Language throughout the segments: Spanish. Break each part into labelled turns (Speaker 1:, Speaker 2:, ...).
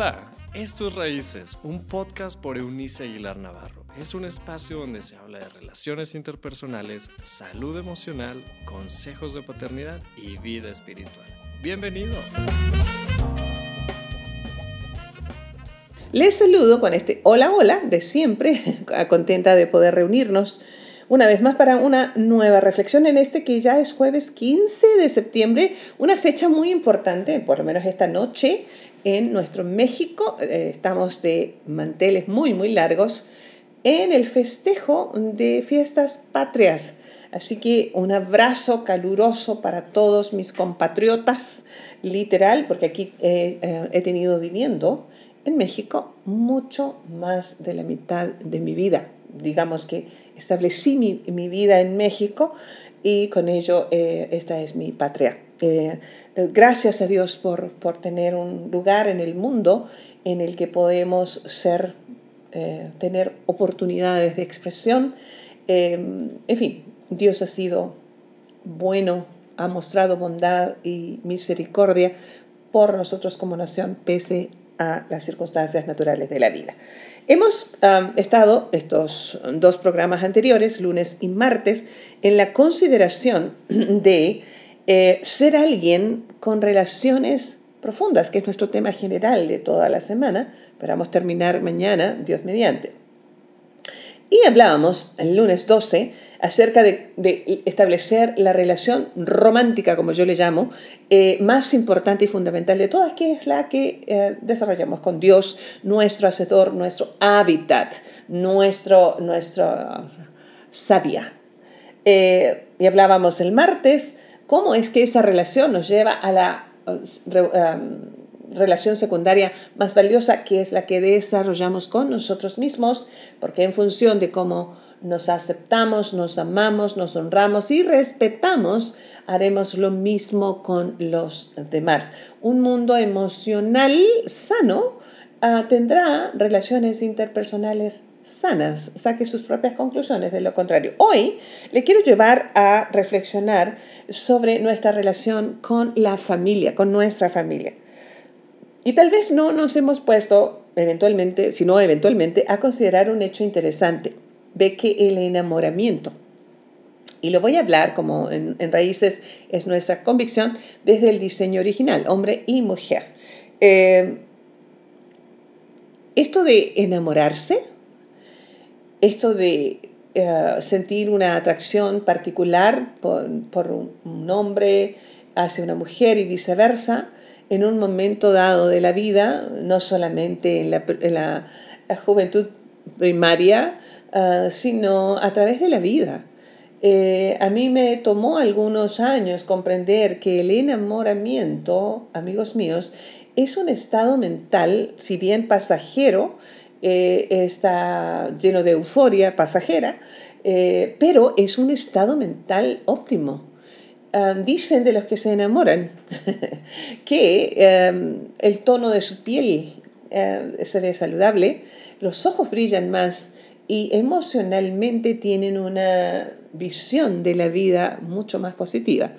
Speaker 1: Hola, esto es Raíces, un podcast por Eunice Aguilar Navarro. Es un espacio donde se habla de relaciones interpersonales, salud emocional, consejos de paternidad y vida espiritual. Bienvenido.
Speaker 2: Les saludo con este hola hola de siempre, contenta de poder reunirnos una vez más para una nueva reflexión en este que ya es jueves 15 de septiembre, una fecha muy importante, por lo menos esta noche en nuestro México. Eh, estamos de manteles muy, muy largos en el festejo de fiestas patrias. Así que un abrazo caluroso para todos mis compatriotas, literal, porque aquí eh, he tenido viviendo en México mucho más de la mitad de mi vida. Digamos que establecí mi, mi vida en México y con ello eh, esta es mi patria. Eh, gracias a Dios por, por, tener un lugar en el mundo en el que podemos ser, eh, tener oportunidades de expresión. en fin, Dios ha sido bueno, ha mostrado bondad y misericordia por nosotros como nación, pese a las circunstancias naturales de la vida. Hemos estado estos dos programas anteriores, lunes y martes, en la consideración de eh, ser alguien con relaciones profundas, que es nuestro tema general de toda la semana. Esperamos terminar mañana, Dios mediante. Y hablábamos el lunes 12 acerca de, establecer la relación romántica, como yo le llamo, eh, más importante y fundamental de todas, que es la que eh, desarrollamos con Dios, nuestro hacedor, nuestro hábitat, nuestro, nuestro sabia. Eh, y hablábamos el martes cómo es que esa relación nos lleva a la relación secundaria más valiosa, que es la que desarrollamos con nosotros mismos, porque en función de cómo nos aceptamos, nos amamos, nos honramos y respetamos, haremos lo mismo con los demás. Un mundo emocional sano ah, tendrá relaciones interpersonales sanas, saque sus propias conclusiones de lo contrario. Hoy le quiero llevar a reflexionar sobre nuestra relación con la familia, con nuestra familia. Y tal vez no nos hemos puesto eventualmente, sino eventualmente, a considerar un hecho interesante. Ve que el enamoramiento, y lo voy a hablar como en, raíces es nuestra convicción desde el diseño original, hombre y mujer. Eh, esto de enamorarse, esto de eh, sentir una atracción particular por, por un hombre hacia una mujer y viceversa, en un momento dado de la vida, no solamente en la, juventud primaria, ah, sino a través de la vida. Eh, a mí me tomó algunos años comprender que el enamoramiento, amigos míos, es un estado mental, si bien pasajero, eh, está lleno de euforia pasajera, eh, pero es un estado mental óptimo. Ah, dicen de los que se enamoran que em, el tono de su piel eh, se ve saludable, los ojos brillan más y emocionalmente tienen una visión de la vida mucho más positiva.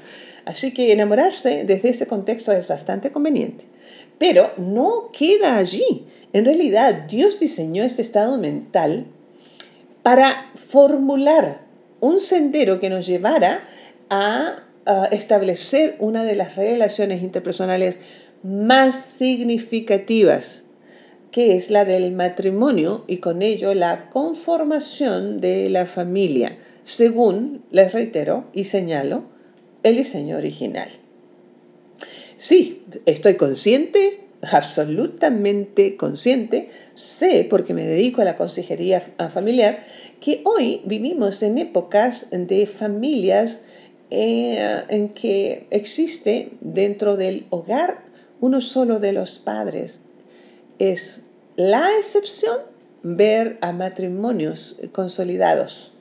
Speaker 2: Así que enamorarse desde ese contexto es bastante conveniente. Pero no queda allí. En realidad, Dios diseñó este estado mental para formular un sendero que nos llevara a establecer una de las relaciones interpersonales más significativas, que es la del matrimonio y con ello la conformación de la familia, según, les reitero y señalo, el diseño original. Sí, estoy consciente, absolutamente consciente, sé, porque me dedico a la consejería familiar, que hoy vivimos en épocas de familias eh, en que existe dentro del hogar uno solo de los padres. Es la excepción ver a matrimonios consolidados.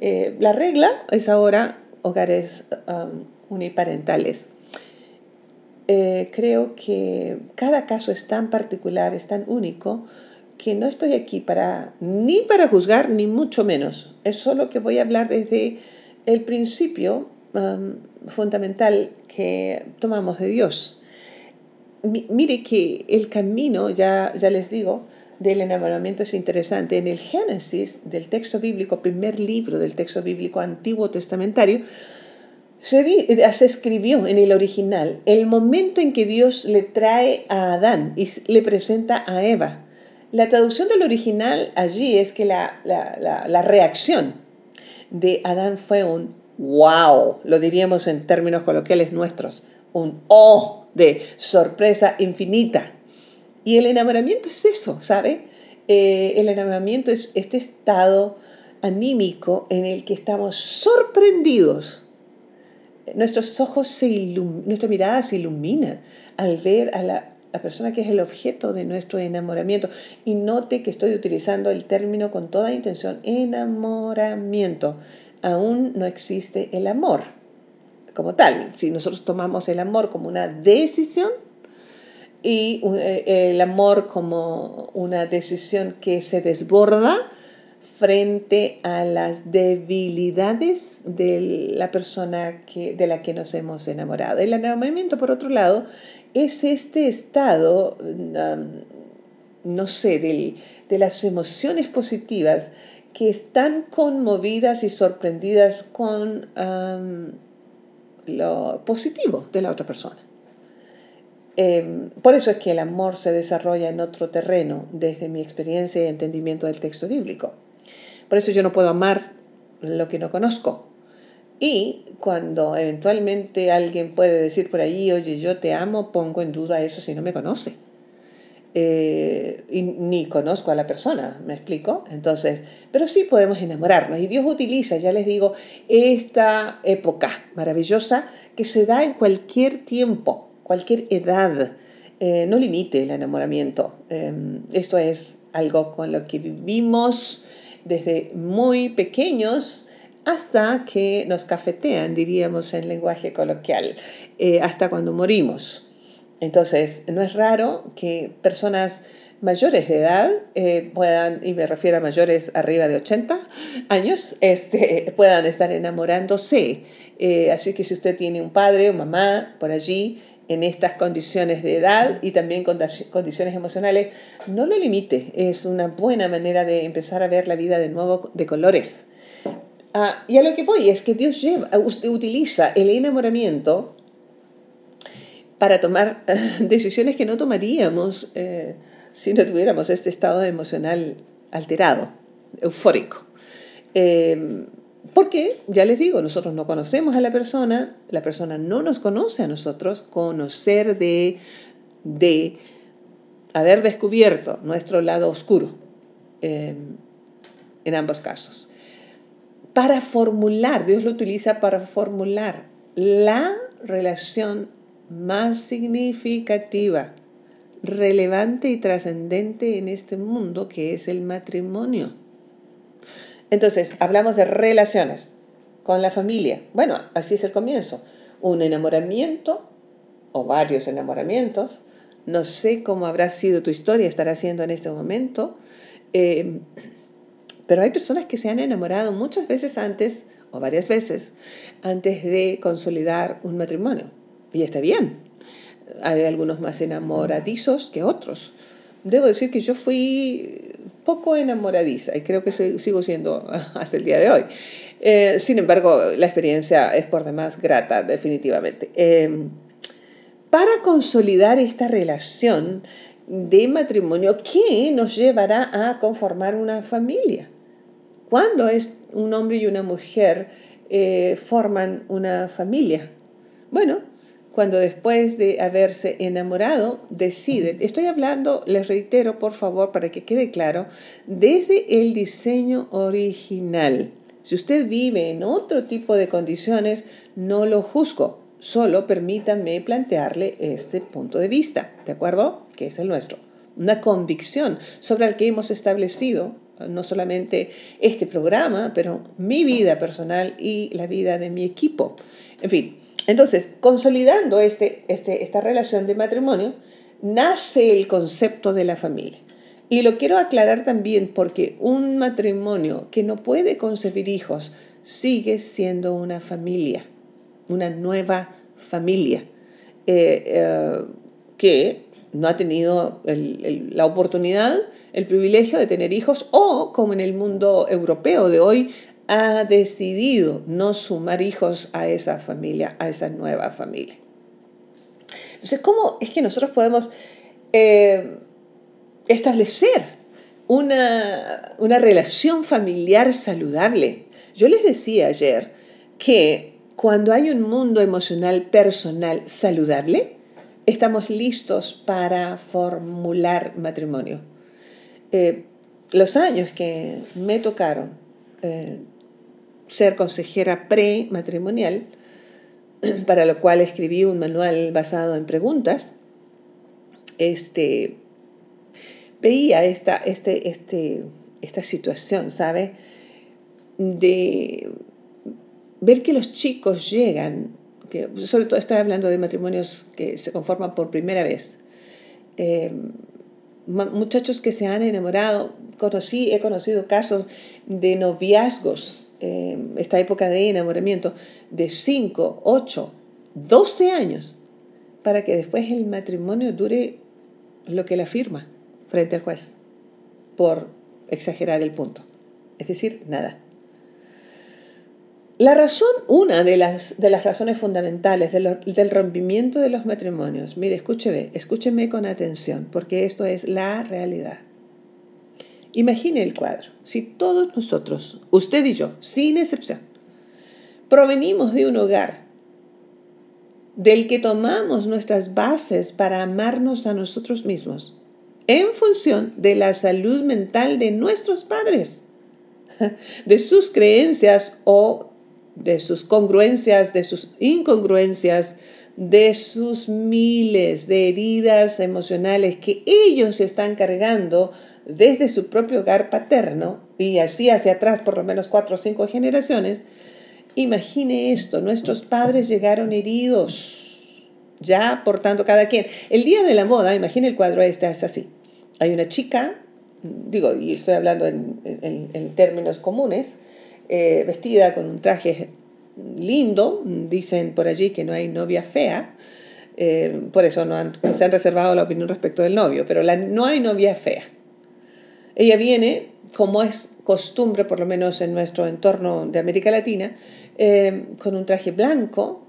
Speaker 2: Eh, la regla es ahora hogares um, uniparentales. Eh, creo que cada caso es tan particular, es tan único, que no estoy aquí para ni para juzgar, ni mucho menos. Es solo que voy a hablar desde el principio Um, fundamental que tomamos de Dios. mire que el camino, ya, ya les digo, del enamoramiento es interesante. En el Génesis del texto bíblico, primer libro del texto bíblico antiguo testamentario, se, se, escribió en el original el momento en que Dios le trae a Adán y le presenta a Eva. La traducción del original allí es que la, la, la reacción de Adán fue un wow, lo diríamos en términos coloquiales nuestros, un oh de sorpresa infinita. Y el enamoramiento es eso, ¿sabe? Eh, el enamoramiento es este estado anímico en el que estamos sorprendidos. Nuestros ojos se nuestra mirada se ilumina al ver a la, la persona que es el objeto de nuestro enamoramiento. Y note que estoy utilizando el término con toda intención, enamoramiento. Aún no existe el amor como tal. Si nosotros tomamos el amor como una decisión, y eh, el amor como una decisión que se desborda frente a las debilidades de la persona que, de la que nos hemos enamorado. El enamoramiento, por otro lado, es este estado, no sé, de las emociones positivas que están conmovidas y sorprendidas con lo positivo de la otra persona. Em, por eso es que el amor se desarrolla en otro terreno, desde mi experiencia y entendimiento del texto bíblico. Por eso yo no puedo amar lo que no conozco. Y cuando eventualmente alguien puede decir por ahí, oye, yo te amo, pongo en duda eso si no me conoce. Eh, ni conozco a la persona, ¿me explico? Entonces, pero sí podemos enamorarnos. Y Dios utiliza, ya les digo, esta época maravillosa que se da en cualquier tiempo cualquier edad. Eh, no limite el enamoramiento. Em, esto es algo con lo que vivimos desde muy pequeños hasta que nos cafetean, diríamos en lenguaje coloquial, eh, hasta cuando morimos. Entonces, no es raro que personas mayores de edad eh, puedan, y me refiero a mayores arriba de 80 años, este, puedan estar enamorándose. así que si usted tiene un padre o mamá por allí, en estas condiciones de edad y también con condiciones emocionales, no lo limite. Es una buena manera de empezar a ver la vida de nuevo de colores. Ah, y a lo que voy es que Dios lleva, usted utiliza el enamoramiento para tomar decisiones que no tomaríamos eh, si no tuviéramos este estado emocional alterado, eufórico. Eh, porque, ya les digo, nosotros no conocemos a la persona, la persona no nos conoce a nosotros, conocer de, de haber descubierto nuestro lado oscuro em, en ambos casos. Para formular, Dios lo utiliza para formular la relación más significativa, relevante y trascendente en este mundo que es el matrimonio. Entonces, hablamos de relaciones con la familia. Bueno, así es el comienzo. Un enamoramiento o varios enamoramientos. No sé cómo habrá sido tu historia, estar haciendo en este momento. Eh, pero hay personas que se han enamorado muchas veces antes, o varias veces, antes de consolidar un matrimonio. Y está bien. Hay algunos más enamoradizos que otros. Debo decir que yo fui poco enamoradiza y creo que sigo siendo hasta el día de hoy. Eh, sin embargo, la experiencia es por demás grata, definitivamente. Em, para consolidar esta relación de matrimonio, ¿qué nos llevará a conformar una familia? ¿Cuándo es un hombre y una mujer eh, forman una familia? Bueno, cuando después de haberse enamorado deciden, estoy hablando, les reitero por favor para que quede claro, desde el diseño original. Si usted vive en otro tipo de condiciones, no lo juzgo, solo permítanme plantearle este punto de vista, ¿de acuerdo? Que es el nuestro. Una convicción sobre el que hemos establecido no solamente este programa, pero mi vida personal y la vida de mi equipo. En fin, entonces, consolidando este, este, esta relación de matrimonio, nace el concepto de la familia. Y lo quiero aclarar también porque un matrimonio que no puede concebir hijos sigue siendo una familia, una nueva familia. Eh, eh, que no ha tenido la oportunidad, el privilegio de tener hijos o, como en el mundo europeo de hoy, ha decidido no sumar hijos a esa familia, a esa nueva familia. Entonces, ¿cómo es que nosotros podemos eh, establecer una, una relación familiar saludable? Yo les decía ayer que cuando hay un mundo emocional personal saludable, estamos listos para formular matrimonio. Eh, los años que me tocaron eh, ser consejera pre-matrimonial, para lo cual escribí un manual basado en preguntas, este, veía esta, este, este, esta situación, ¿sabe? De ver que los chicos llegan que sobre todo estoy hablando de matrimonios que se conforman por primera vez. Eh, muchachos que se han enamorado, conocí, he conocido casos de noviazgos, eh, esta época de enamoramiento, de 5, 8, 12 años, para que después el matrimonio dure lo que la firma frente al juez, por exagerar el punto. Es decir, nada. La razón, una de las, de las razones fundamentales del rompimiento de los matrimonios, mire, escúcheme, escúcheme con atención, porque esto es la realidad. Imagine el cuadro. Si todos nosotros, usted y yo, sin excepción, provenimos de un hogar del que tomamos nuestras bases para amarnos a nosotros mismos, en función de la salud mental de nuestros padres, de sus creencias o de sus congruencias, de sus incongruencias, de sus miles de heridas emocionales que ellos están cargando desde su propio hogar paterno y así hacia atrás por lo menos cuatro o cinco generaciones, imagine esto, nuestros padres llegaron heridos, ya portando cada quien. El día de la boda, imagine el cuadro este, es así. Hay una chica, digo, y estoy hablando en, en términos comunes, eh, vestida con un traje lindo, dicen por allí que no hay novia fea, eh, por eso no se han reservado la opinión respecto del novio, pero la, no hay novia fea. Ella viene, como es costumbre, por lo menos en nuestro entorno de América Latina, eh, con un traje blanco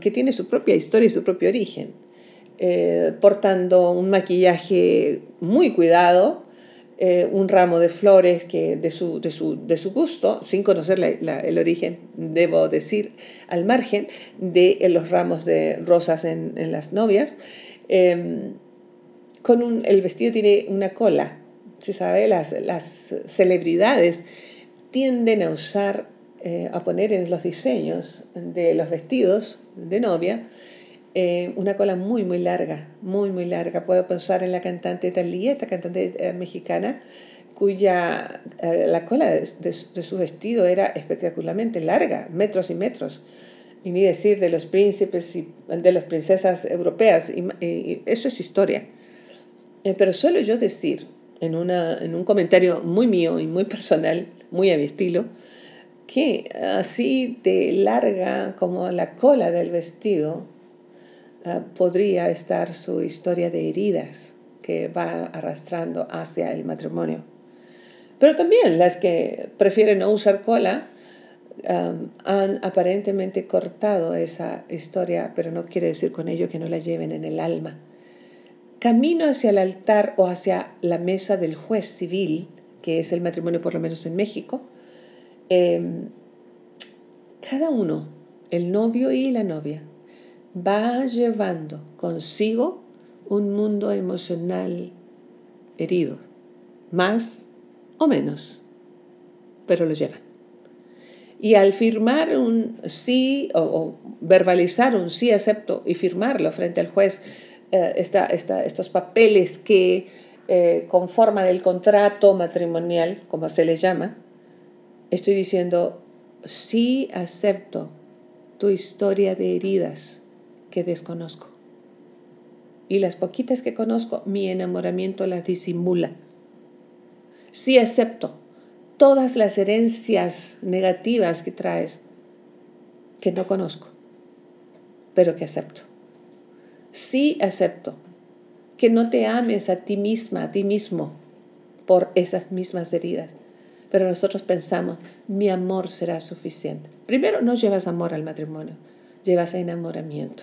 Speaker 2: que tiene su propia historia y su propio origen, portando un maquillaje muy cuidado, eh, un ramo de flores que de, su, de, su, gusto, sin conocer el origen, debo decir, al margen de eh, los ramos de rosas en, las novias. Con un, el vestido tiene una cola, se sabe, las, las celebridades tienden a usar, eh, a poner en los diseños de los vestidos de novia, eh, una cola muy, muy larga, muy, muy larga. Puedo pensar en la cantante Thalía, esta cantante eh, mexicana, cuya la cola de, su vestido era espectacularmente larga, metros y metros. Y ni decir de los príncipes y de las princesas europeas, y, eso es historia. pero solo yo decir, en, una, en un comentario muy mío y muy personal, muy a mi estilo, que así de larga como la cola del vestido, Ah, podría estar su historia de heridas que va arrastrando hacia el matrimonio. Pero también las que prefieren no usar cola han aparentemente cortado esa historia, pero no quiere decir con ello que no la lleven en el alma. Camino hacia el altar o hacia la mesa del juez civil, que es el matrimonio por lo menos en México, em, cada uno, el novio y la novia, va llevando consigo un mundo emocional herido, más o menos, pero lo llevan. Y al firmar un sí o, verbalizar un sí acepto y firmarlo frente al juez, eh, estos papeles que eh, conforman el contrato matrimonial, como se le llama, estoy diciendo sí acepto tu historia de heridas que desconozco. Y las poquitas que conozco, mi enamoramiento las disimula. Sí acepto todas las herencias negativas que traes, que no conozco, pero que acepto. Sí acepto que no te ames a ti misma, a ti mismo, por esas mismas heridas. Pero nosotros pensamos, mi amor será suficiente. Primero, no llevas amor al matrimonio, llevas enamoramiento.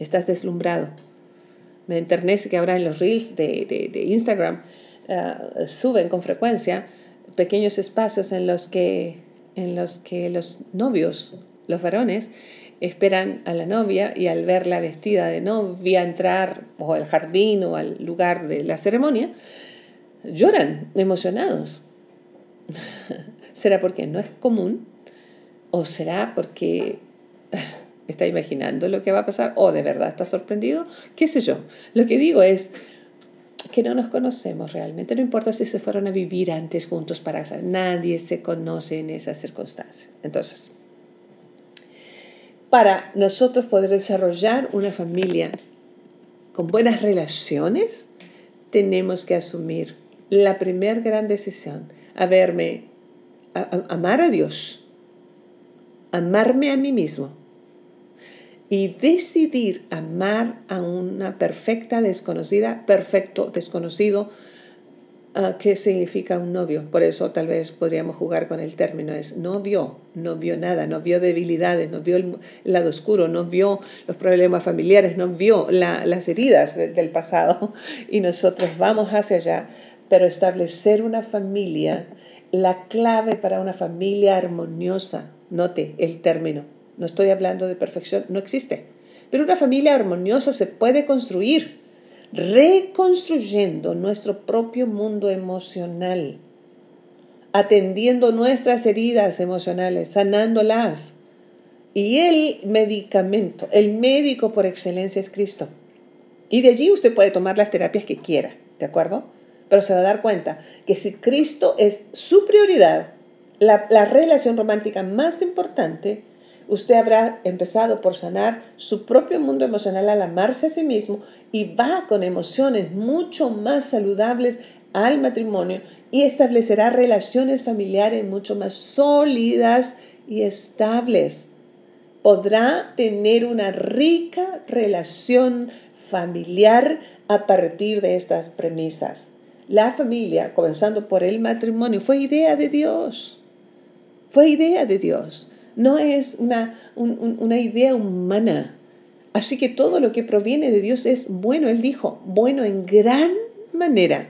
Speaker 2: Estás deslumbrado. Me enternece que ahora en los reels de, Instagram uh, suben con frecuencia pequeños espacios en los que, en los, que los novios, los varones, esperan a la novia y al verla vestida de novia entrar o al jardín o al lugar de la ceremonia, lloran emocionados. ¿Será porque no es común? ¿O será porque está imaginando lo que va a pasar? ¿O de verdad está sorprendido? ¿Qué sé yo? Lo que digo es que no nos conocemos realmente. No importa si se fueron a vivir antes juntos para saber. Nadie se conoce en esas circunstancias. Entonces, para nosotros poder desarrollar una familia con buenas relaciones, tenemos que asumir la primera gran decisión, a amar a Dios, amarme a mí mismo y decidir amar a una perfecta desconocida, perfecto desconocido, ¿qué significa un novio? Por eso tal vez podríamos jugar con el término, es no vio, no vio nada, no vio debilidades, no vio el, lado oscuro, no vio los problemas familiares, no vio las heridas del pasado. Y nosotros vamos hacia allá pero establecer una familia, la clave para una familia armoniosa, note el término, no estoy hablando de perfección, no existe, pero una familia armoniosa se puede construir reconstruyendo nuestro propio mundo emocional, atendiendo nuestras heridas emocionales, sanándolas. Y el medicamento, el médico por excelencia es Cristo. Y de allí usted puede tomar las terapias que quiera, ¿de acuerdo? pero se va a dar cuenta que si Cristo es su prioridad, la, la relación romántica más importante, usted habrá empezado por sanar su propio mundo emocional al amarse a sí mismo y va con emociones mucho más saludables al matrimonio y establecerá relaciones familiares mucho más sólidas y estables. Podrá tener una rica relación familiar a partir de estas premisas. La familia, comenzando por el matrimonio, fue idea de Dios. Fue idea de Dios. No es una, una idea humana. Así que todo lo que proviene de Dios es bueno. Él dijo, bueno en gran manera.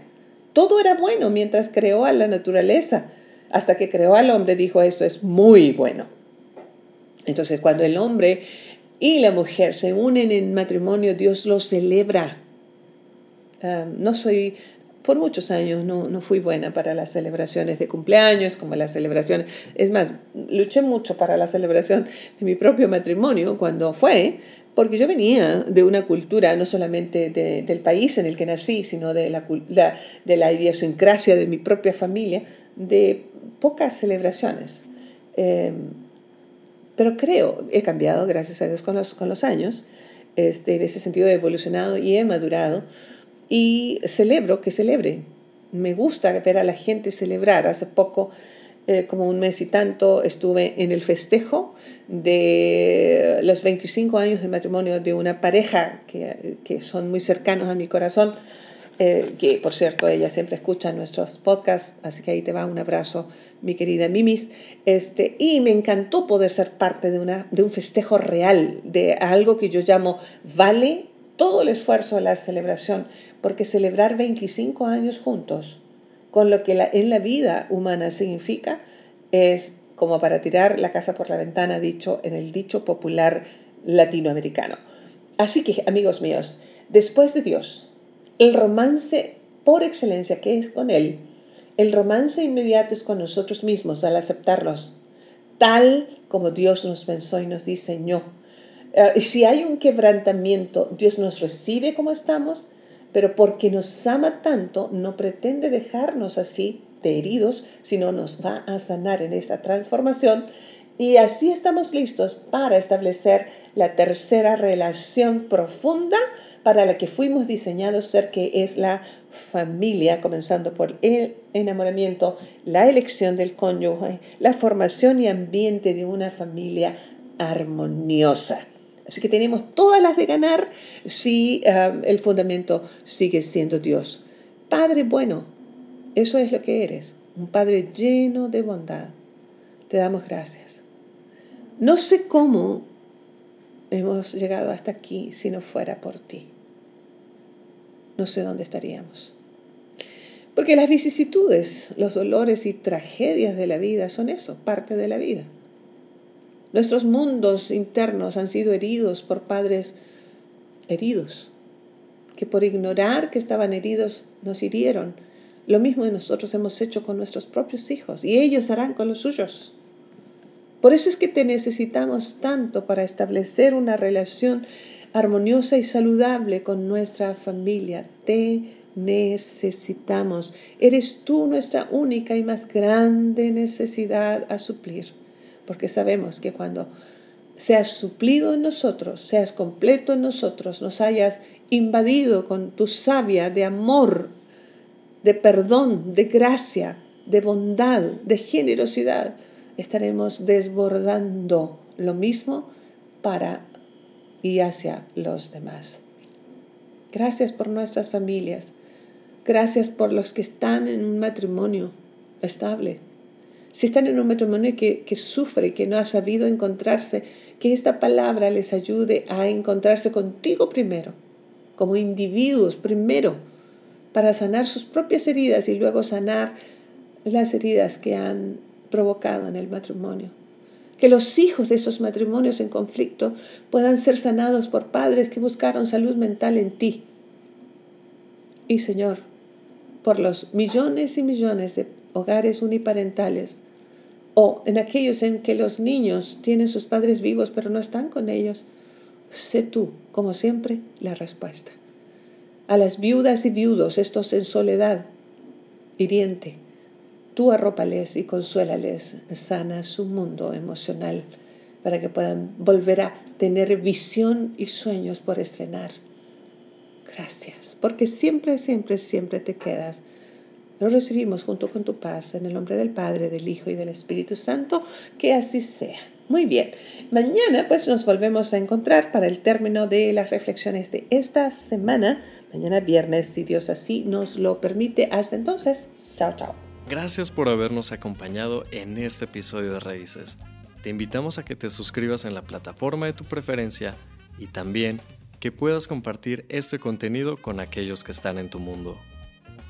Speaker 2: Todo era bueno mientras creó a la naturaleza. Hasta que creó al hombre, dijo, eso es muy bueno. Entonces, cuando el hombre y la mujer se unen en matrimonio, Dios lo celebra. Ah, no soy por muchos años no, no, fui buena para las celebraciones de cumpleaños, como las celebraciones. Es más, luché mucho para la celebración de mi propio matrimonio cuando fue, porque yo venía de una cultura no solamente del país en el que nací, sino de la, de la idiosincrasia de mi propia familia, de pocas celebraciones. Em, pero creo, he cambiado, gracias a Dios, con los, con los años. Este, en ese sentido he evolucionado y he madurado y celebro que celebre. Me gusta ver a la gente celebrar. Hace poco, eh, como un mes y tanto, estuve en el festejo de los 25 años de matrimonio de una pareja que, que son muy cercanos a mi corazón, eh, que por cierto ella siempre escucha nuestros podcasts, así que ahí te va un abrazo, mi querida Mimis. Este, y me encantó poder ser parte de, una, de un festejo real, de algo que yo llamo vale todo el esfuerzo de la celebración, porque celebrar 25 años juntos con lo que en la vida humana significa es como para tirar la casa por la ventana, dicho en el dicho popular latinoamericano. Así que, amigos míos, después de Dios, el romance por excelencia que es con Él, el romance inmediato es con nosotros mismos al aceptarnos, tal como Dios nos pensó y nos diseñó. Uh, si hay un quebrantamiento, Dios nos recibe como estamos, pero porque nos ama tanto, no pretende dejarnos así de heridos, sino nos va a sanar en esa transformación. Y así estamos listos para establecer la tercera relación profunda para la que fuimos diseñados ser, que es la familia, comenzando por el enamoramiento, la elección del cónyuge, la formación y ambiente de una familia armoniosa. Así que tenemos todas las de ganar si ah, el fundamento sigue siendo Dios. Padre bueno, eso es lo que eres, un Padre lleno de bondad. Te damos gracias. No sé cómo hemos llegado hasta aquí si no fuera por ti. No sé dónde estaríamos. Porque las vicisitudes, los dolores y tragedias de la vida son eso, parte de la vida. Nuestros mundos internos han sido heridos por padres heridos, que por ignorar que estaban heridos nos hirieron. Lo mismo nosotros hemos hecho con nuestros propios hijos y ellos harán con los suyos. Por eso es que te necesitamos tanto para establecer una relación armoniosa y saludable con nuestra familia. Te necesitamos. Eres tú nuestra única y más grande necesidad a suplir porque sabemos que cuando seas suplido en nosotros, seas completo en nosotros, nos hayas invadido con tu savia de amor, de perdón, de gracia, de bondad, de generosidad, estaremos desbordando lo mismo para y hacia los demás. Gracias por nuestras familias. Gracias por los que están en un matrimonio estable, si están en un matrimonio que, que sufre, que no ha sabido encontrarse, que esta palabra les ayude a encontrarse contigo primero, como individuos primero, para sanar sus propias heridas y luego sanar las heridas que han provocado en el matrimonio. Que los hijos de esos matrimonios en conflicto puedan ser sanados por padres que buscaron salud mental en ti. Y Señor, por los millones y millones de hogares uniparentales o en aquellos en que los niños tienen sus padres vivos pero no están con ellos, sé tú, como siempre, la respuesta. A las viudas y viudos, estos en soledad, hiriente, tú arrópales y consuélales, sana su mundo emocional para que puedan volver a tener visión y sueños por estrenar. Gracias, porque siempre, siempre, siempre te quedas lo recibimos junto con tu paz en el nombre del Padre, del Hijo y del Espíritu Santo. Que así sea. Muy bien. Mañana pues nos volvemos a encontrar para el término de las reflexiones de esta semana. Mañana viernes, si Dios así nos lo permite. Hasta entonces. Chao, chao.
Speaker 1: Gracias por habernos acompañado en este episodio de Raíces. Te invitamos a que te suscribas en la plataforma de tu preferencia y también que puedas compartir este contenido con aquellos que están en tu mundo.